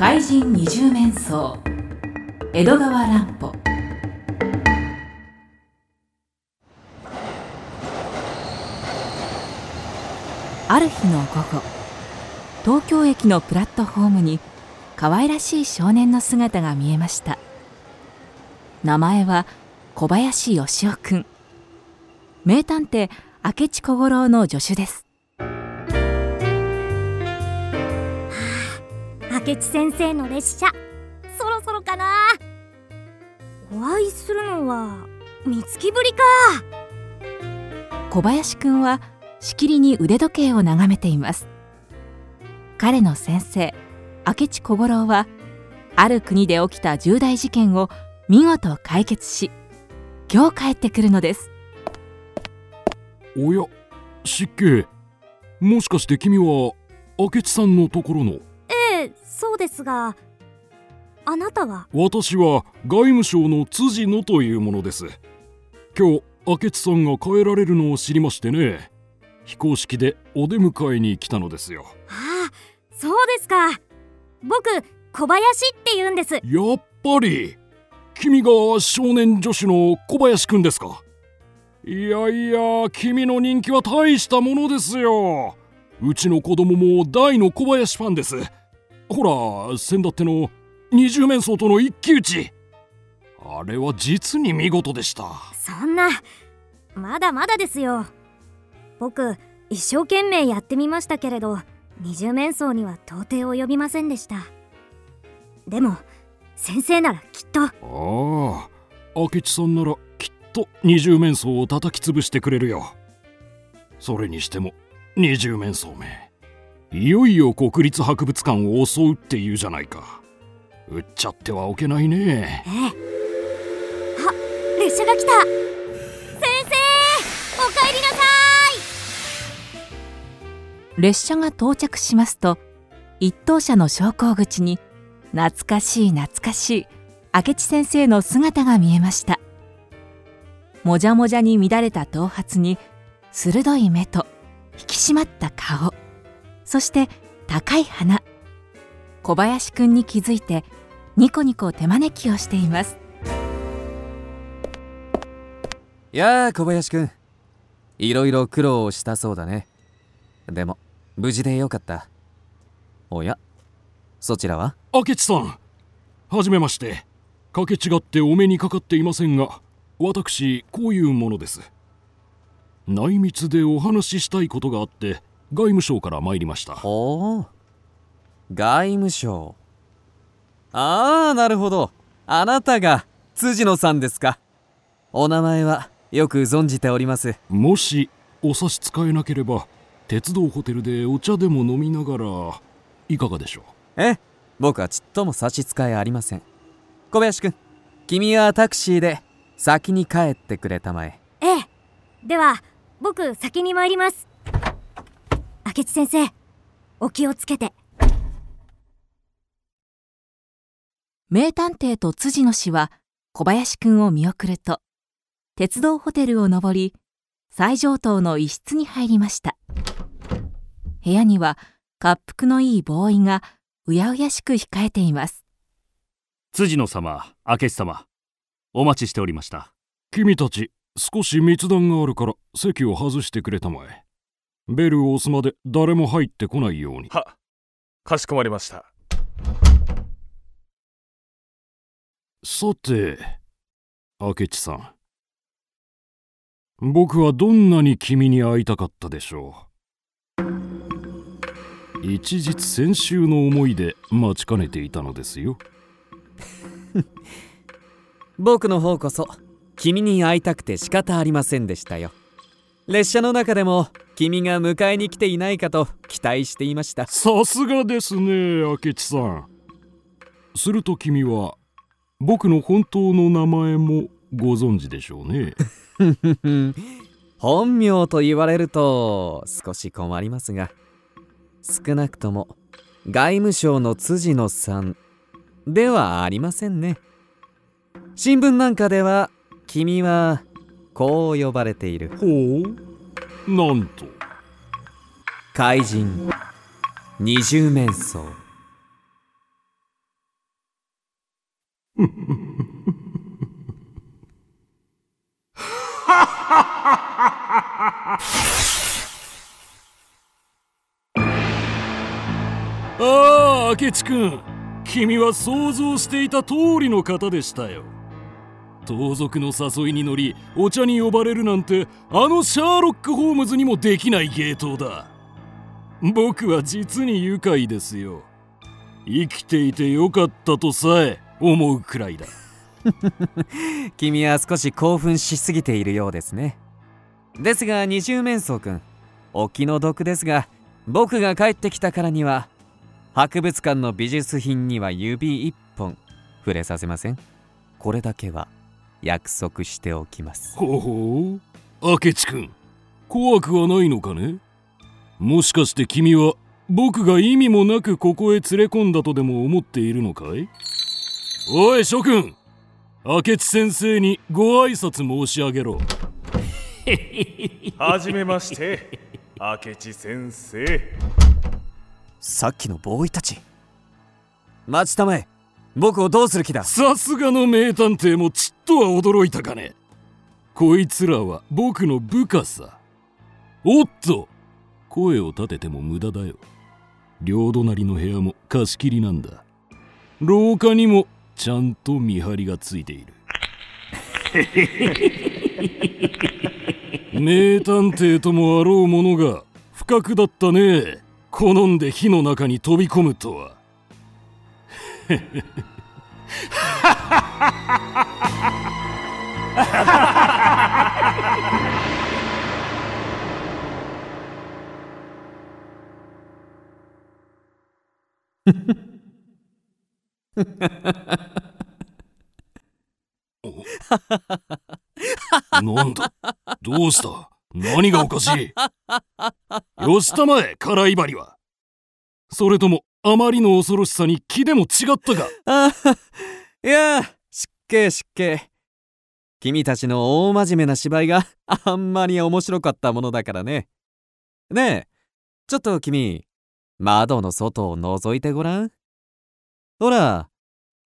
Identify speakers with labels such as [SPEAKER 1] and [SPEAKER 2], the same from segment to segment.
[SPEAKER 1] 怪人二十面相。江戸川乱歩。ある日の午後東京駅のプラットフォームに可愛らしい少年の姿が見えました。名前は小林義雄くん。名探偵明智小五郎の助手です。
[SPEAKER 2] 明智先生の列車。そろそろかな。お会いするのは三月ぶりか。
[SPEAKER 1] 小林くんはしきりに腕時計を眺めています。彼の先生明智小五郎はある国で起きた重大事件を見事解決し今日帰ってくるのです。
[SPEAKER 3] おや失敬。もしかして君は明智さんのところの
[SPEAKER 2] ええそうですがあなたは？
[SPEAKER 3] 私は外務省の辻野というものです。今日明智さんが帰られるのを知りましてね。非公式でお出迎えに来たのですよ。
[SPEAKER 2] ああそうですか。僕小林って言うんです。
[SPEAKER 3] やっぱり。君が少年女子の小林くんですか。いやいや君の人気は大したものですよ。うちの子供も大の小林ファンですほら先だっての二十面相との一騎打ち。あれは実に見事でした。
[SPEAKER 2] そんなまだまだですよ。僕一生懸命やってみましたけれど二十面相には到底及びませんでした。でも先生ならきっと。あ
[SPEAKER 3] あ明智さんならきっと二十面相を叩き潰してくれるよ。それにしても二十面相めいよいよ国立博物館を襲うっていうじゃないか。売っちゃってはおけないね。
[SPEAKER 2] ええ。あ列車が来た。先生お帰りなさ
[SPEAKER 1] い。列車が到着しますと一等車の昇降口に懐かしい懐かしい明智先生の姿が見えました。もじゃもじゃに乱れた頭髪に鋭い目と引き締まった顔そして高い鼻小林くんに気づいてニコニコ手招きをしています。
[SPEAKER 4] やあ小林くん。いろいろ苦労したそうだね。でも無事でよかった。おやそちらは？
[SPEAKER 3] 明智さんはじめまして。かけ違ってお目にかかっていませんが私こういうものです。内密でお話ししたいことがあって外務省から参りました。
[SPEAKER 4] おお外務省。ああなるほど。あなたが辻野さんですか。お名前はよく存じております。
[SPEAKER 3] もしお差し支えなければ鉄道ホテルでお茶でも飲みながらいかがでしょ
[SPEAKER 4] う？え僕はちっとも差し支えありません。小林君君はタクシーで先に帰ってくれたまえ。
[SPEAKER 2] ええ。では僕先に参ります明智先生お気をつけて。
[SPEAKER 1] 名探偵と辻野氏は小林くんを見送ると鉄道ホテルを登り最上等の一室に入りました。部屋には滑腹のいいボーイがうやうやしく控えています。
[SPEAKER 5] 辻野様明智様お待ちしておりました。
[SPEAKER 3] 君たち少し密談があるから席を外してくれたまえベルを押すまで誰も入ってこないように。
[SPEAKER 6] はかしこまりました。
[SPEAKER 3] さて明智さん。僕はどんなに君に会いたかったでしょう。一日先週の思いで待ちかねていたのですよ。
[SPEAKER 4] 僕の方こそ君に会いたくて仕方ありませんでしたよ。列車の中でも君が迎えに来ていないかと期待していました。
[SPEAKER 3] さすがですね明智さん。すると君は僕の本当の名前もご存知でしょうね。
[SPEAKER 4] 本名と言われると少し困りますが少なくとも外務省の辻野さんではありませんね。新聞なんかでは君はこう呼ばれている。
[SPEAKER 3] ほうなんと。
[SPEAKER 4] 怪人。二十面相。
[SPEAKER 3] ああ明智君。君は想像していた通りの方でしたよ。盗賊の誘いに乗りお茶に呼ばれるなんてあのシャーロック・ホームズにもできない芸当だ。僕は実に愉快ですよ。生きていてよかったとさえ思うくらいだ。
[SPEAKER 4] 君は少し興奮しすぎているようですね。ですが二重面相君お気の毒ですが僕が帰ってきたからには博物館の美術品には指一本触れさせません。これだけは。約束しておきます。
[SPEAKER 3] ほほう。明智君怖くはないのかね？もしかして君は僕が意味もなくここへ連れ込んだとでも思っているのかい？おい諸君明智先生にご挨拶申し上げろ。
[SPEAKER 6] はじめまして明智先生。
[SPEAKER 4] さっきのボーイたち。待ちたまえ僕をどうする気だ？
[SPEAKER 3] さすがの名探偵もちっとは驚いたかね。こいつらは僕の部下さ。おっと！声を立てても無駄だよ。両隣の部屋も貸し切りなんだ。廊下にもちゃんと見張りがついている。名探偵ともあろうものが不覚だったね。好んで火の中に飛び込むとはなんだ？どうした？何がおかしい？吉田前辛い針は。それともあまりの恐ろしさに気でも違ったか
[SPEAKER 4] あいや失敬失敬。君たちの大真面目な芝居が あんまり面白かったものだからね。ねえちょっと君窓の外を覗いてごらん。ほら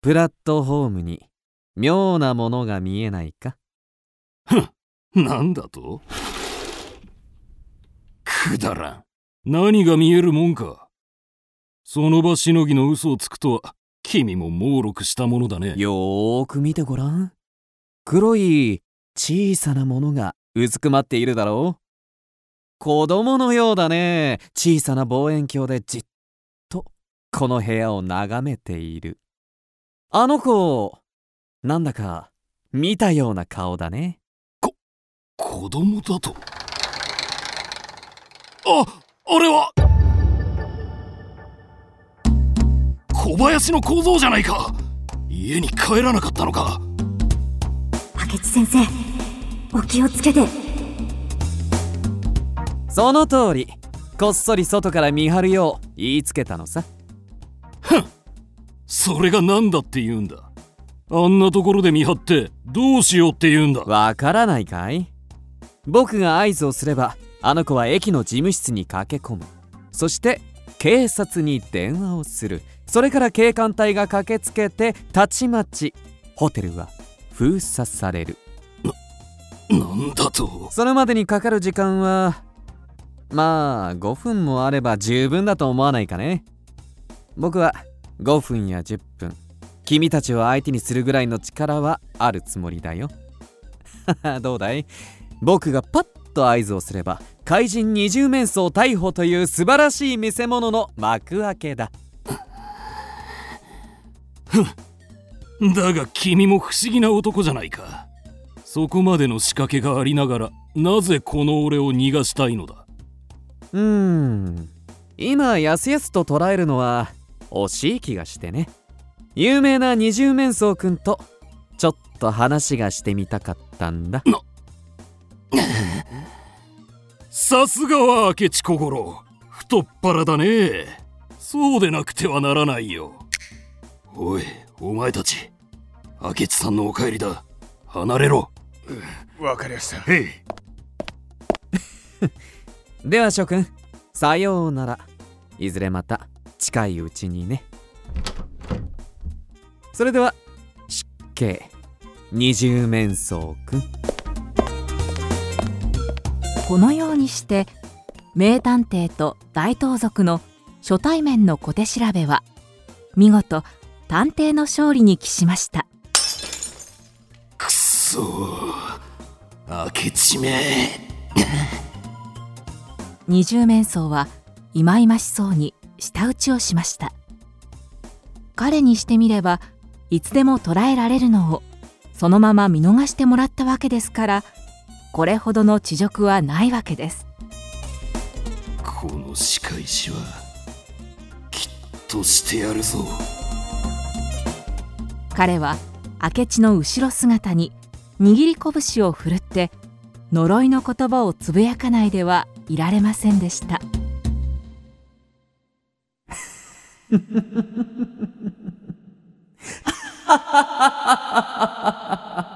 [SPEAKER 4] プラットホームに妙なものが見えないか。
[SPEAKER 3] なんだと？くだらん。何が見えるもんかその場しのぎの嘘をつくとは君も猛録したものだね。
[SPEAKER 4] よーく見てごらん。黒い小さなものがうずくまっているだろう。子供のようだね。小さな望遠鏡でじっとこの部屋を眺めている。あの子なんだか見たような顔だね。
[SPEAKER 3] 子供だと。ああれは小林の小僧じゃないか。家に帰らなかったのか。
[SPEAKER 2] 明智先生お気をつけて。
[SPEAKER 4] その通り。こっそり外から見張るよう言いつけたのさ。
[SPEAKER 3] それが何だって言うんだ。あんなところで見張ってどうしようって言うんだ。
[SPEAKER 4] わからないかい？僕が合図をすればあの子は駅の事務室に駆け込む。そして警察に電話をする。それから警官隊が駆けつけてたちまちホテルは封鎖される。
[SPEAKER 3] なんだと？
[SPEAKER 4] それまでにかかる時間はまあ5分もあれば十分だと思わないかね。僕は5分や10分君たちを相手にするぐらいの力はあるつもりだよ。どうだい？僕がパッと合図をすれば怪人二重面相逮捕という素晴らしい見せ物の幕開けだ。
[SPEAKER 3] だが君も不思議な男じゃないか。そこまでの仕掛けがありながらなぜこの俺を逃がしたいのだ？
[SPEAKER 4] うーん。今やすやすと捉えるのは惜しい気がしてね。有名な二重面相くんとちょっと話がしてみたかったんだ
[SPEAKER 3] さすがは明智小五郎。太っ腹だね。そうでなくてはならないよ。おいお前たち。明智さんのお帰りだ。離れろ。
[SPEAKER 6] わかりました。
[SPEAKER 3] へい。
[SPEAKER 4] では諸君さようなら。いずれまた近いうちにね。それでは失敬。二重面相くん
[SPEAKER 1] このようにして名探偵と大盗賊の初対面の小手調べは見事探偵の勝利に帰しました。
[SPEAKER 3] くそ明智め
[SPEAKER 1] 二十面相はいまいましそうに舌打ちをしました。彼にしてみればいつでも捕らえられるのをそのまま見逃してもらったわけですからこれほどの恥辱はないわけです。
[SPEAKER 3] この仕返しはきっとしてやるぞ。
[SPEAKER 1] 彼は明智の後ろ姿に握り拳を振るって呪いの言葉をつぶやかないではいられませんでした